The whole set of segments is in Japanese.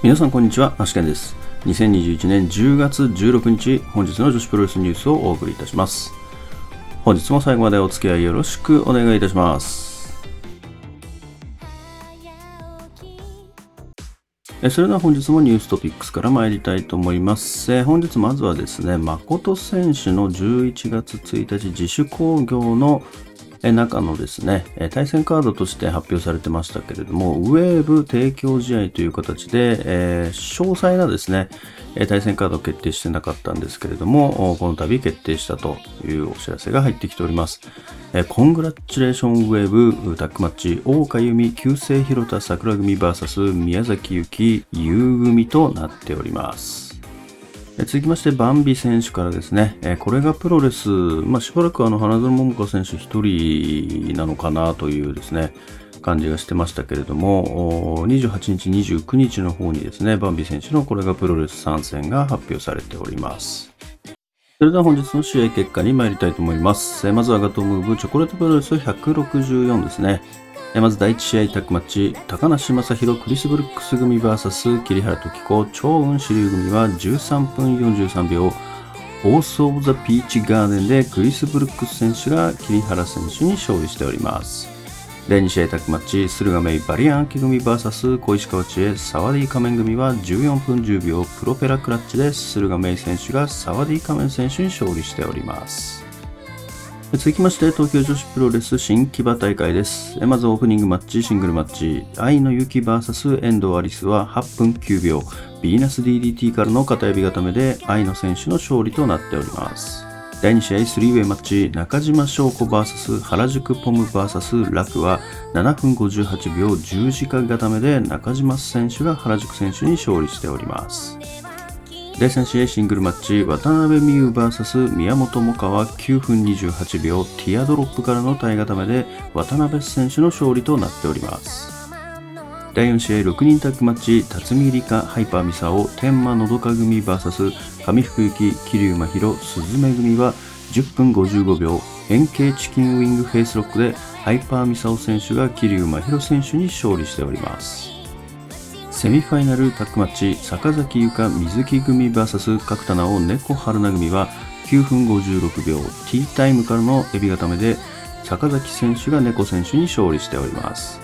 皆さんこんにちは、ナシケンです。2021年10月16日、本日の女子プロレスニュースをお送りいたします。本日も最後までお付き合いよろしくお願いいたします。それでは本日もニューストピックスから参りたいと思います。え本日まずはですね、誠選手の11月1日自主興行の中のですね、対戦カードとして発表されてましたけれども、ウェーブ提供試合という形で、えー詳細なですね、対戦カードを決定してなかったんですけれども、この度決定したというお知らせが入ってきております。えーコングラチュレーションウェーブタックマッチ、大岡由美、旧姓広田桜組 VS 宮崎ゆき、優組となっております。続きまして、バンビ選手からですね、えこれがプロレス、まあ、しばらくあの花園桃香選手一人なのかなというですね、感じがしてましたけれども、28日、29日の方にですね、バンビ選手のこれがプロレス参戦が発表されております。それでは本日の試合結果に参りたいと思います。まずはガトムーブチョコレートプロレス164ですね。まず第1試合タッグマッチ、高梨正宏クリス・ブルックス組 VS 桐原時子。超雲支流組は13分43秒、オース・オブ・ザ・ピーチ・ガーデンでクリス・ブルックス選手が桐原選手に勝利しております。第2試合タッグマッチ、駿河メイバリアンキ組 VS 小石川知恵サワディ仮面組は14分10秒。プロペラクラッチで駿河メイ選手がサワディ仮面選手に勝利しております。続きまして東京女子プロレス新木場大会です。まずオープニングマッチ、シングルマッチ、愛の雪 VS 遠藤アリスは8分9秒、ビーナス DDT からの片指固めで愛の選手の勝利となっております。第2試合スリーウェイマッチ、中島翔子 VS 原宿ポム VS ラクは7分58秒十字架固めで中島選手が原宿選手に勝利しております。第3試合シングルマッチ渡辺未詩 VS 宮本もかは9分28秒ティアドロップからの体固めで渡辺選手の勝利となっております。第4試合6人タッグマッチ辰巳リカハイパーミサオ天満のどか組 VS 上福ゆき桐生真弥鈴芽組は10分55秒変形チキンウィングフェイスロックでハイパーミサオ選手が桐生真弥選手に勝利しております。セミファイナルタッグマッチ坂崎優香水木組 VS 角田直猫春菜組は9分56秒ティータイムからのエビ固めで坂崎選手が猫選手に勝利しております。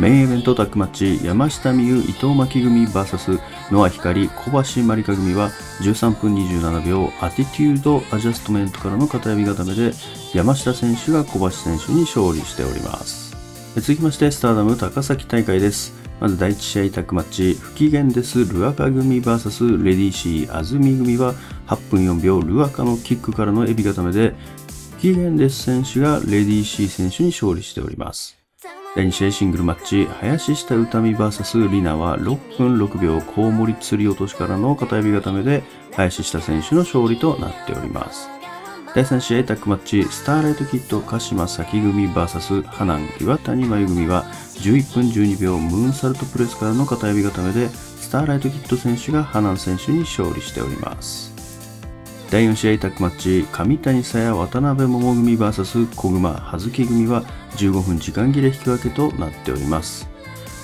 メインイベントタッグマッチ山下美優伊藤真希組 VS ノア光小橋まりか組は13分27秒アティテュードアジャストメントからの片指固めで山下選手が小橋選手に勝利しております。続きましてスターダム高崎大会です。まず第1試合タッグマッチ不機嫌です。ルアカ組 VS レディーシー安住組は8分4秒ルアカのキックからのエビ固めで不機嫌です選手がレディーシー選手に勝利しております。第2試合シングルマッチ林下歌美 VS リナは6分6秒コウモリ釣り落としからの片指固めで林下選手の勝利となっております。第3試合タッグマッチスターライトキッド鹿島咲組 VS ハナン岩谷真由組は11分12秒ムーンサルトプレスからの片指固めでスターライトキッド選手がハナン選手に勝利しております。第4試合タッグマッチ上谷沙耶渡辺桃組 VS 小熊葉月組は15分時間切れ引き分けとなっております。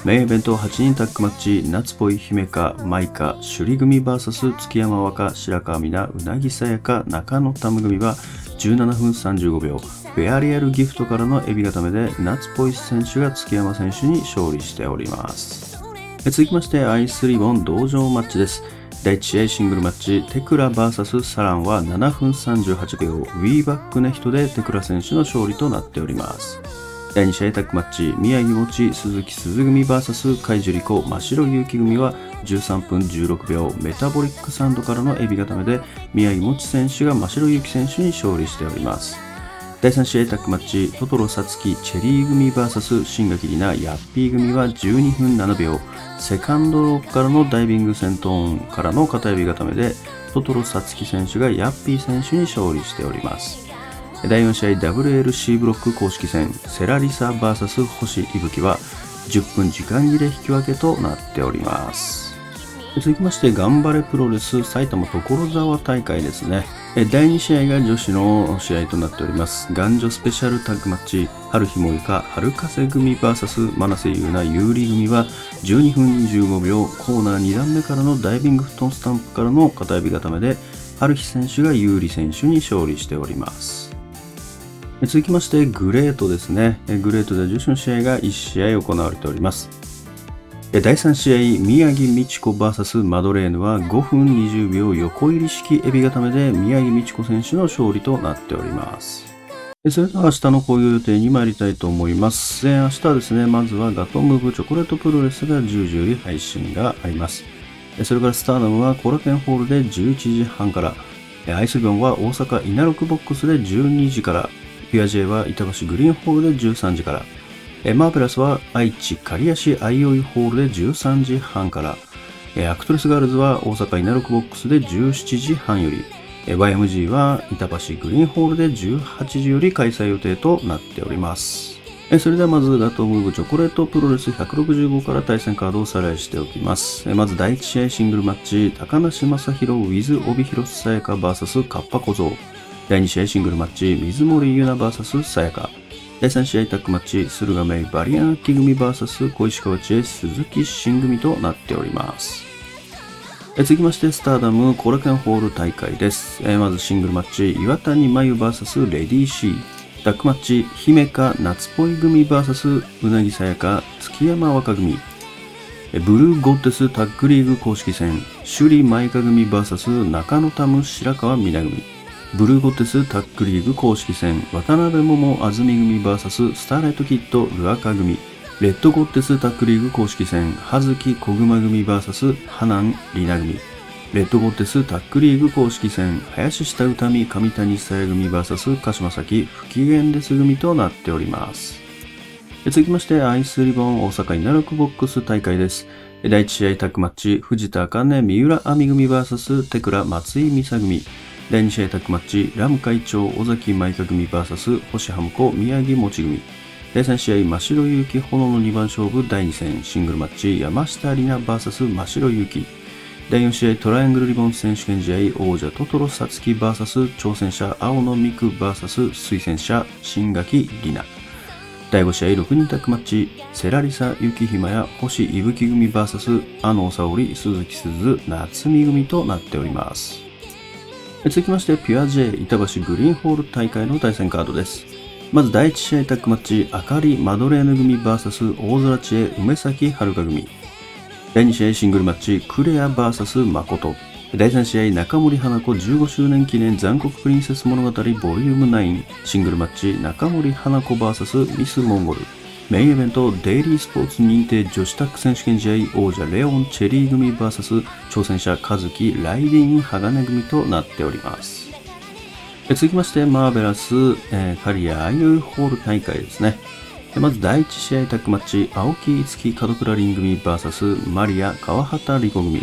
メインイベント8人タッグマッチ夏ぽい姫香舞香首里組 VS 月山和歌白川美奈うなぎさやか中野タム組は17分35秒。ベアリアルギフトからのエビ固めで夏ぽい選手が月山選手に勝利しております。続きましてアイスリボン同場マッチです。第1試合シングルマッチテクラ VS サランは7分38秒。ウィーバックネヒトでテクラ選手の勝利となっております。第2試合タッグマッチ。宮城もち鈴木鈴組 VS 海樹里子。真白勇気組は13分16秒。メタボリックサンドからのエビ固めで宮城もち選手が真白勇気選手に勝利しております。第3試合タッグマッチ。トトロサツキチェリー組 VS 新垣里奈。ヤッピー組は12分7秒。セカンドロープからのダイビング戦闘からの片指固めでトトロサツキ選手がヤッピー選手に勝利しております。第4試合 WLC ブロック公式戦セラリサ VS 星いぶきは10分時間切れ引き分けとなっております続きまして、頑張れプロレス埼玉所沢大会ですね。第2試合が女子の試合となっております。男女スペシャルタッグマッチ、春日萌香、春風組 VS 真瀬優奈有利組は12分25秒コーナー2段目からのダイビング布団スタンプからの片指固めで、春日選手が有利選手に勝利しております。続きまして、グレートですね。グレートで女子の試合が1試合行われております。第3試合、宮城美智子 VS マドレーヌは5分20秒横入り式エビ固めで宮城美智子選手の勝利となっております。それでは明日の興行予定に参りたいと思います。明日はですね、まずはガトムーブチョコレートプロレスが10時より配信があります。それからスターダムはコラケンホールで11時半から、アイスビョンは大阪稲六ボックスで12時から、ピュア J は板橋グリーンホールで13時から、マーベラスは愛知刈谷市アイオイホールで13時半から、アクトレスガールズは大阪稲六ボックスで17時半より、YMG は板橋グリーンホールで18時より開催予定となっております。それではまずガトームーブチョコレートプロレス165から対戦カードをおさらいしておきます。まず第1試合シングルマッチ、高梨将弘 with 帯広さやか VS カッパ小僧。第2試合シングルマッチ、水森優奈 VS さやか。第3試合タッグマッチ、駿河メイバリアンキ組 VS 小石川知恵鈴木新組となっております。続きまして、スターダムコラケンホール大会です。まずシングルマッチ、岩谷真由 VS レディーシー。タッグマッチ、姫香夏っぽい組 VS うなぎさやか月山若組。ブルーゴッテスタッグリーグ公式戦、首里舞香組 VS 中野タム白川美奈組。ブルーゴテスタックリーグ公式戦渡辺桃安住組 VS スターライトキッドルアカ組。レッドゴッテスタックリーグ公式戦葉月小熊組 VS ハナンリナ組。レッドゴッテスタックリーグ公式戦林下歌美上谷久也組 VS 鹿島崎不機嫌です組となっております。続きましてアイスリボン大阪稲六ボックス大会です。第1試合タッグマッチ藤田茜三浦亜美組 VS テクラ松井美沙組。第2試合タッグマッチ、ラム会長、尾崎舞香組 VS 星ハムコ、宮城持ち組。第3試合、真城祐希炎の2番勝負第2戦、シングルマッチ、山下里奈 VS 真城祐希。第4試合、トライアングルリボン選手権試合、王者トトロサツキ VS 挑戦者、青野美久 VS 推薦者、新垣里奈。第5試合、6人タッグマッチ、セラリサ雪ひまや星伊吹組 VS 阿野沙織鈴木鈴夏美組となっております。続きまして、ピュア J 板橋グリーンホール大会の対戦カードです。まず第1試合タッグマッチ、あかりマドレーヌ組 VS 大空知恵梅崎遥組。第2試合シングルマッチ、クレア VS 誠。第3試合、中森花子15周年記念残酷プリンセス物語ボリューム9シングルマッチ、中森花子 VS ミスモンゴル。メインイベントデイリースポーツ認定女子タック選手権試合王者レオン・チェリー組 VS 挑戦者和樹ライディング・鋼組となっております。続きましてマーベラス、えー、カリアアイドルホール大会ですね。まず第1試合タッグマッチ青木樹門倉凛組 VS マリア川畑理子組。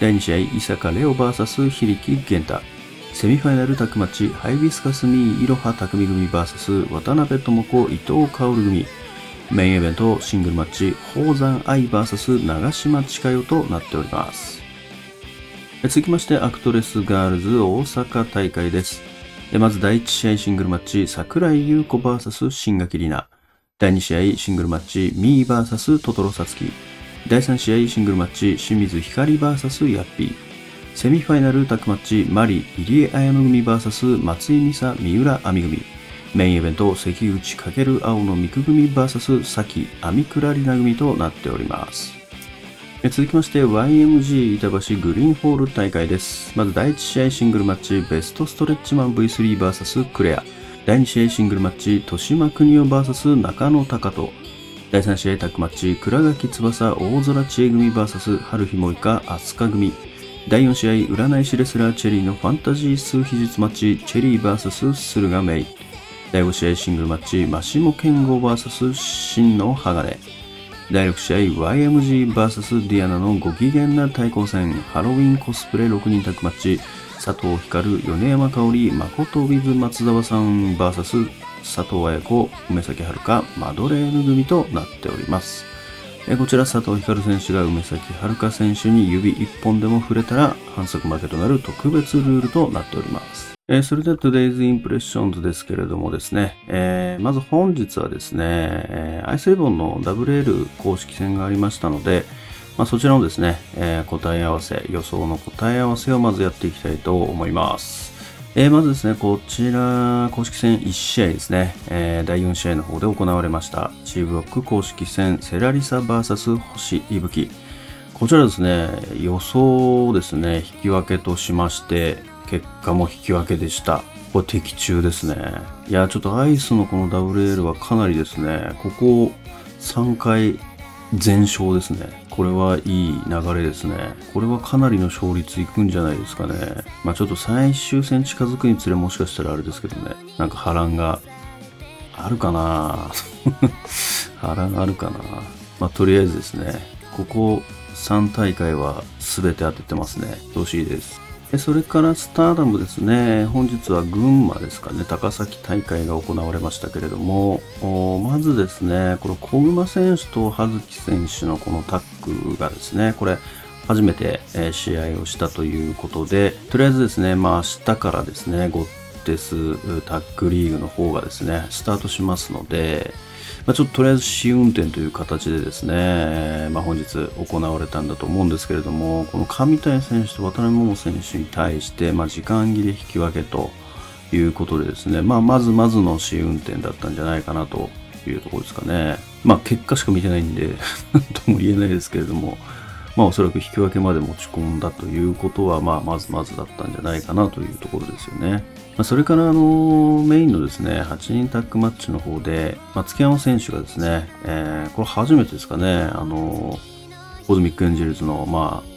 第2試合伊坂レオ VS 響源太。セミファイナルタッグマッチハイビスカスミーイロハ匠組 VS 渡辺智子伊藤薫組。メインイベントシングルマッチ、宝山愛 VS 長島千佳代となっております。続きまして、アクトレスガールズ大阪大会です。まず第1試合シングルマッチ、桜井優子 VS 新垣里奈。第2試合シングルマッチ、ミー VS トトロサツキ。第3試合シングルマッチ、清水光 VS ヤッピー。セミファイナルタッグマッチ、マリ、入江彩乃組 VS 松井美沙、三浦亜美組。メインイベント関口×青の三久組 VS 崎アミクラリナ組となっております。続きまして YMG 板橋グリーンホール大会です。まず第1試合シングルマッチベストストレッチマン V3vs クレア。第2試合シングルマッチ豊島邦夫 VS 中野隆人。第3試合タッグマッチ倉垣翼大空知恵組 VS 春日萌香飛鳥組。第4試合占い師レスラーチェリーのファンタジー数秘術マッチチェリー VS 駿河メイ。第5試合シングルマッチ、マシモ健吾 VS 真の鋼。第6試合、YMGVS ディアナのご機嫌な対抗戦、ハロウィンコスプレ6人宅マッチ、佐藤光、米山香織、誠 with 松沢さん VS 佐藤綾子、梅崎遥、マドレーヌ組となっております。えこちら佐藤光選手が梅崎遥選手に指1本でも触れたら反則負けとなる特別ルールとなっております。えー、それでは Today's Impressions ですけれどもですね、えー、まず本日はですね、えー、アイスレボンの WL 公式戦がありましたので、まあ、そちらのですね、えー、答え合わせ、予想の答え合わせをまずやっていきたいと思います。えー、まずですね、こちら、公式戦1試合ですね、えー、第4試合の方で行われました、チーブロック公式戦、セラリサ VS 星いぶき。こちらですね、予想ですね、引き分けとしまして、結果も引き分けでした。これ的中ですね。いや、ちょっとアイスのこの WL はかなりですね、ここ3回全勝ですね。これはいい流れですね。これはかなりの勝率いくんじゃないですかね。まあちょっと最終戦近づくにつれもしかしたらあれですけどね。なんか波乱があるかな 波乱あるかなまあとりあえずですね、ここ3大会は全て当ててますね。調子いいです。それからスターダムですね、本日は群馬ですかね、高崎大会が行われましたけれども、まずですね、この小熊選手と葉月選手のこのタッグがですね、これ、初めて試合をしたということで、とりあえずですね、まあ明日からですね、ゴッテスタッグリーグの方がですね、スタートしますので、まあ、ちょっととりあえず試運転という形でですね、まあ、本日行われたんだと思うんですけれども、この上谷選手と渡辺桃選手に対して、まあ、時間切れ引き分けということでですね、まあ、まずまずの試運転だったんじゃないかなというところですかね。まあ、結果しか見てないんでとも言えないですけれども、まあ、おそらく引き分けまで持ち込んだということは、まあ、まずまずだったんじゃないかなというところですよね。まあ、それからあのメインのですね8人タッグマッチの方で松木山選手がですね、えー、これ初めてですかねあのコズミックエンジェルズの、まあ、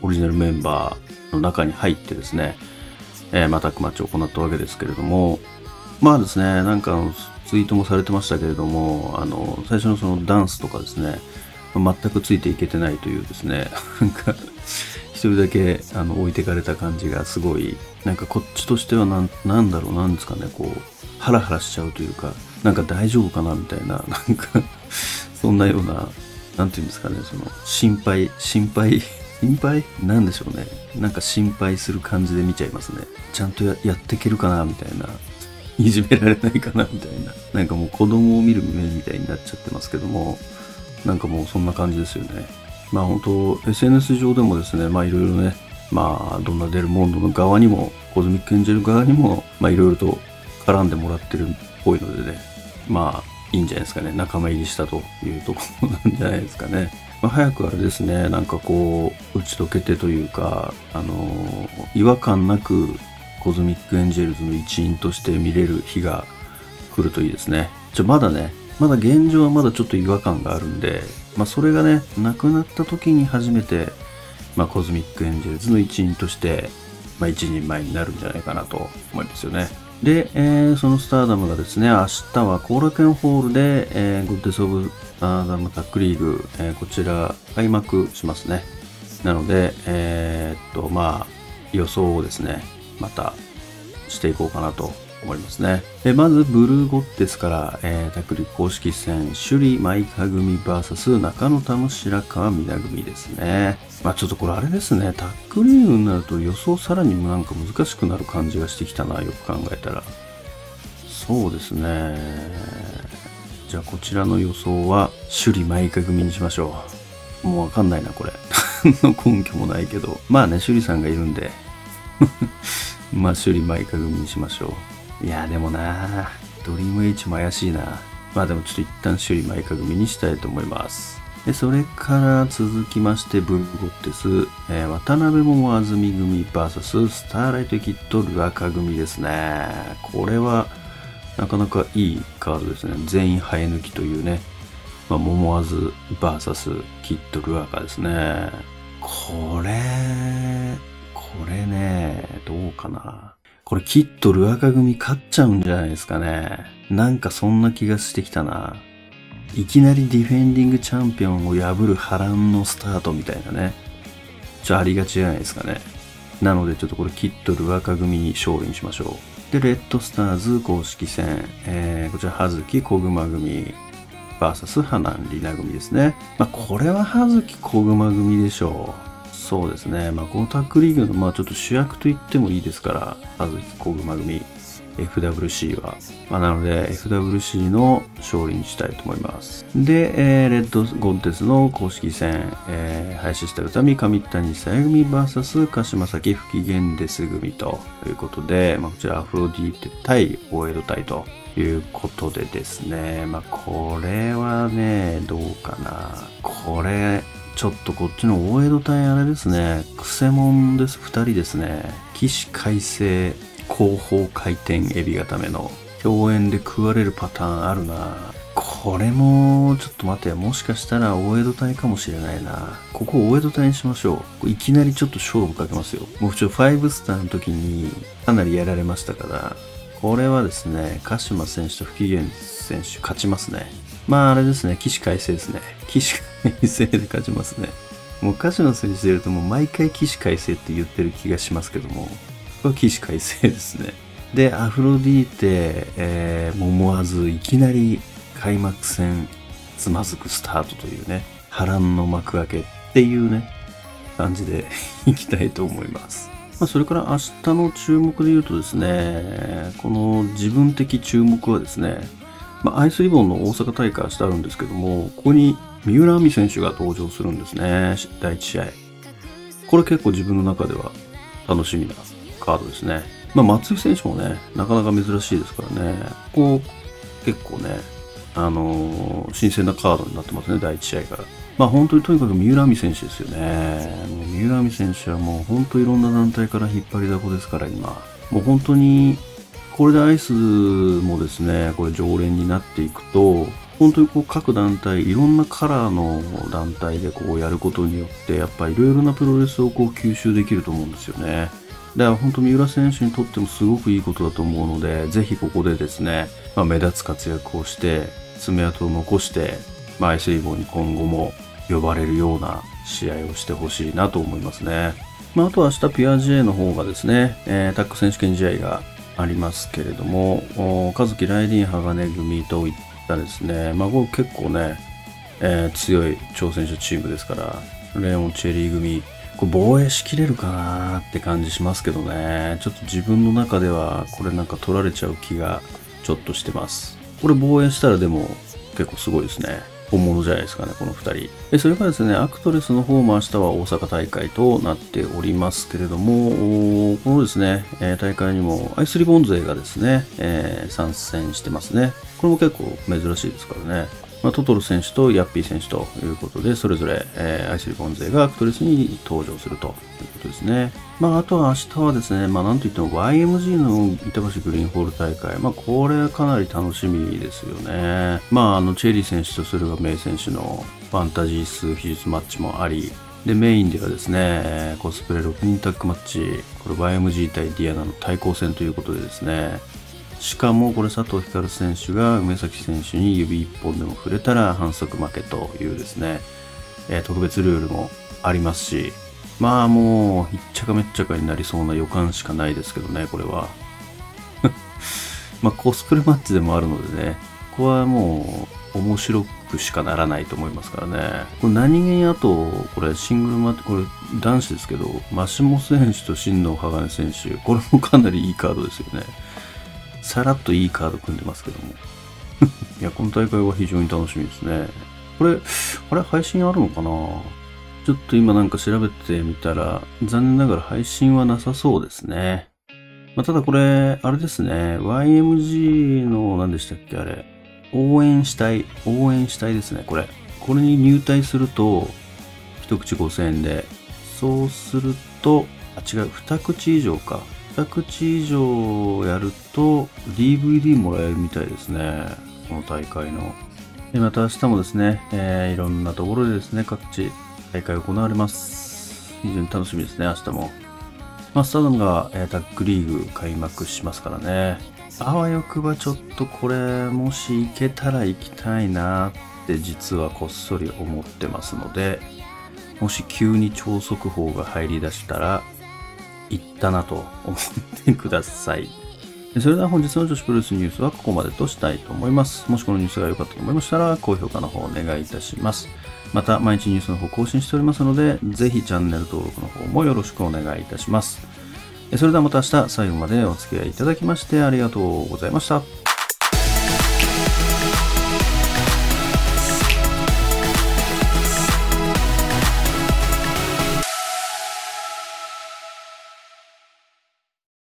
オリジナルメンバーの中に入ってですね、えー、まあ、タッグマッチを行ったわけですけれどもまあですねなんかツイートもされてましたけれどもあの最初のそのダンスとかですね全くついていけてないというですね。なんか一人だけあの置いてかれた感じがすごいなんかこっちとしてはなんなんだろうなんですかねこうハラハラしちゃうというかなんか大丈夫かなみたいな なんかそんなようななんていうんですかねその心配心配心配？なんでしょうね。なんか心配する感じで見ちゃいますね。ちゃんとややっていけるかなみたいな。いじめられないかなみたいな。なんかもう子供を見る目みたいになっちゃってますけども。なんかもうそんな感じですよねまあ本当 SNS 上でもですね、まあいろいろね、まあどんなデルモンドの側にも、コズミックエンジェル側にも、まあいろいろと絡んでもらってるっぽいのでね、まあいいんじゃないですかね、仲間入りしたというところなんじゃないですかね。まあ、早くあれですね、なんかこう、打ち解けてというか、あのー、違和感なくコズミックエンジェルズの一員として見れる日が来るといいですね。ちょ、まだね、まだ現状はまだちょっと違和感があるんで、まあ、それがね、なくなった時に初めて、まあ、コズミックエンジェルズの一員として、まあ、一人前になるんじゃないかなと思いますよね。で、えー、そのスターダムがですね、明日は後楽園ホールで、えー、ゴッデス・オブ・スターダムタックリーグ、えー、こちら開幕しますね。なので、えー、っと、まあ、予想をですね、またしていこうかなと思いますね。えまず、ブルーゴッテスから、えー、タクリ公式戦、首里舞香組 VS 中野田の白川みな組ですね。まあちょっとこれあれですね、タックリーグになると予想さらになんか難しくなる感じがしてきたな、よく考えたら。そうですね。じゃあこちらの予想は、首里舞香組にしましょう。もうわかんないな、これ。の根拠もないけど。まあね、首里さんがいるんで。まあ、首里舞香組にしましょう。いや、でもなドリーム H も怪しいな。まあでもちょっと一旦修理前か組にしたいと思います。で、それから続きまして、ブルゴッテス、えー、渡辺桃安住組 VS ススターライトキットルアカ組ですね。これは、なかなかいいカードですね。全員生え抜きというね。まあ、桃アズ VS キットルアカですね。これ、これね、どうかな。これきっとルアカ組勝っちゃうんじゃないですかね。なんかそんな気がしてきたな。いきなりディフェンディングチャンピオンを破る波乱のスタートみたいなね。ちょ、ありがちじゃないですかね。なのでちょっとこれキットルアカ組に勝利にしましょう。で、レッドスターズ公式戦、えー、こちら、葉月小熊組 VS ハナンリナ組ですね。まあ、これは葉月小熊組でしょう。そうですね。まあ、このタッグリーグの、まあ、ちょっと主役と言ってもいいですから、葉月小熊組。FWC は。まあ、なので、FWC の勝利にしたいと思います。で、えー、レッドゴンテスの公式戦、えー、林下歌美、上谷さや組 VS 鹿島崎不機嫌です組ということで、まあ、こちらアフロディーテ対オエド対ということでですね、まあ、これはね、どうかな。これ、ちょっとこっちの大江戸隊あれですね、くせ者です、二人ですね。起死回生後方回転エビ固めの共演で食われるパターンあるなこれも、ちょっと待て、もしかしたら大江戸隊かもしれないな。ここ大江戸隊にしましょう。いきなりちょっと勝負かけますよ。僕ちょ5スターの時にかなりやられましたから、これはですね、鹿島選手と不機嫌選手勝ちますね。まああれですね、起死回生ですね。起死回生で勝ちますね。もう鹿島選手でいるともう毎回起死回生って言ってる気がしますけども、これ起死回生ですね。で、アフロディーテ、えー、も思わずいきなり開幕戦つまずくスタートというね、波乱の幕開けっていうね、感じで いきたいと思います。まあ、それから明日の注目で言うとですね、この自分的注目はですね、まあ、アイスリボンの大阪大会明日あるんですけども、ここに三浦亜美選手が登場するんですね、第1試合。これ結構自分の中では楽しみなカードですね。まあ、松井選手もね、なかなか珍しいですからね、ここ結構ね、あのー、新鮮なカードになってますね、第1試合から。まあ本当にとにかく三浦亜美選手ですよね。もう三浦亜美選手はもう本当いろんな団体から引っ張りだこですから今。もう本当に、これでアイスもですね、これ常連になっていくと、本当にこう各団体、いろんなカラーの団体でこうやることによって、やっぱりいろいろなプロレスをこう吸収できると思うんですよね。だから本当三浦選手にとってもすごくいいことだと思うので、ぜひここでですね、まあ、目立つ活躍をして、爪痕を残して、まあ、アイスリボンに今後も呼ばれるような試合をしてほしいなと思いますね。まあ、あと明日ピア J の方がですね、えー、タック選手権試合がありますけれども、和樹ライディン鋼組といったですね、まあ、結構ね、えー、強い挑戦者チームですから、レオン・チェリー組、これ防衛しきれるかなって感じしますけどね。ちょっと自分の中ではこれなんか取られちゃう気がちょっとしてます。これ防衛したらでも結構すごいですね。本物じゃないですかね、この2人。でそれからですね、アクトレスの方も明日は大阪大会となっておりますけれども、このですね、え大会にもアイスリボン勢がですね、えー、参戦してますね。これも結構珍しいですからね。まあ、トトロ選手とヤッピー選手ということで、それぞれ、えー、アイスリボン勢がアクトレスに登場するということですね。まあ、あとは明日はですね、まあ、なんといっても YMG の板橋グリーンホール大会、まあ、これはかなり楽しみですよね。まあ、あの、チェリー選手と駿河メイ選手のファンタジー数技術マッチもあり、で、メインではですね、コスプレ6人タッグマッチ、これ YMG 対ディアナの対抗戦ということでですね、しかもこれ佐藤光選手が梅崎選手に指1本でも触れたら反則負けというですね、えー、特別ルールもありますし、まあもう、ひっちゃかめっちゃかになりそうな予感しかないですけどね、これは。まあコスプレマッチでもあるのでね、ここはもう面白くしかならないと思いますからね。これ何気にあと、これシングルマッチ、これ男子ですけど、マシモ選手と新藤鋼選手、これもかなりいいカードですよね。さらっといいカード組んでますけども。いや、この大会は非常に楽しみですね。これ、あれ配信あるのかな？ちょっと今なんか調べてみたら、残念ながら配信はなさそうですね。まあ、ただこれ、あれですね。YMG の何でしたっけあれ。応援したい。応援したいですね。これ。これに入隊すると、一口5000円で。そうすると、あ、違う。二口以上か。2口以上やると DVD もらえるみたいですね。この大会の。でまた明日もですね、えー、いろんなところでですね、各地大会行われます。非常に楽しみですね、明日も。マスターダムが、えー、タッグリーグ開幕しますからね。あわよくばちょっとこれ、もし行けたら行きたいなって実はこっそり思ってますので、もし急に超速報が入り出したら、行ったなと思ってください。それでは本日の女子プロレスニュースはここまでとしたいと思います。もしこのニュースが良かったと思いましたら、高評価の方お願いいたします。また、毎日ニュースの方更新しておりますので、ぜひチャンネル登録の方もよろしくお願いいたします。それではまた明日最後までお付き合いいただきましてありがとうございました。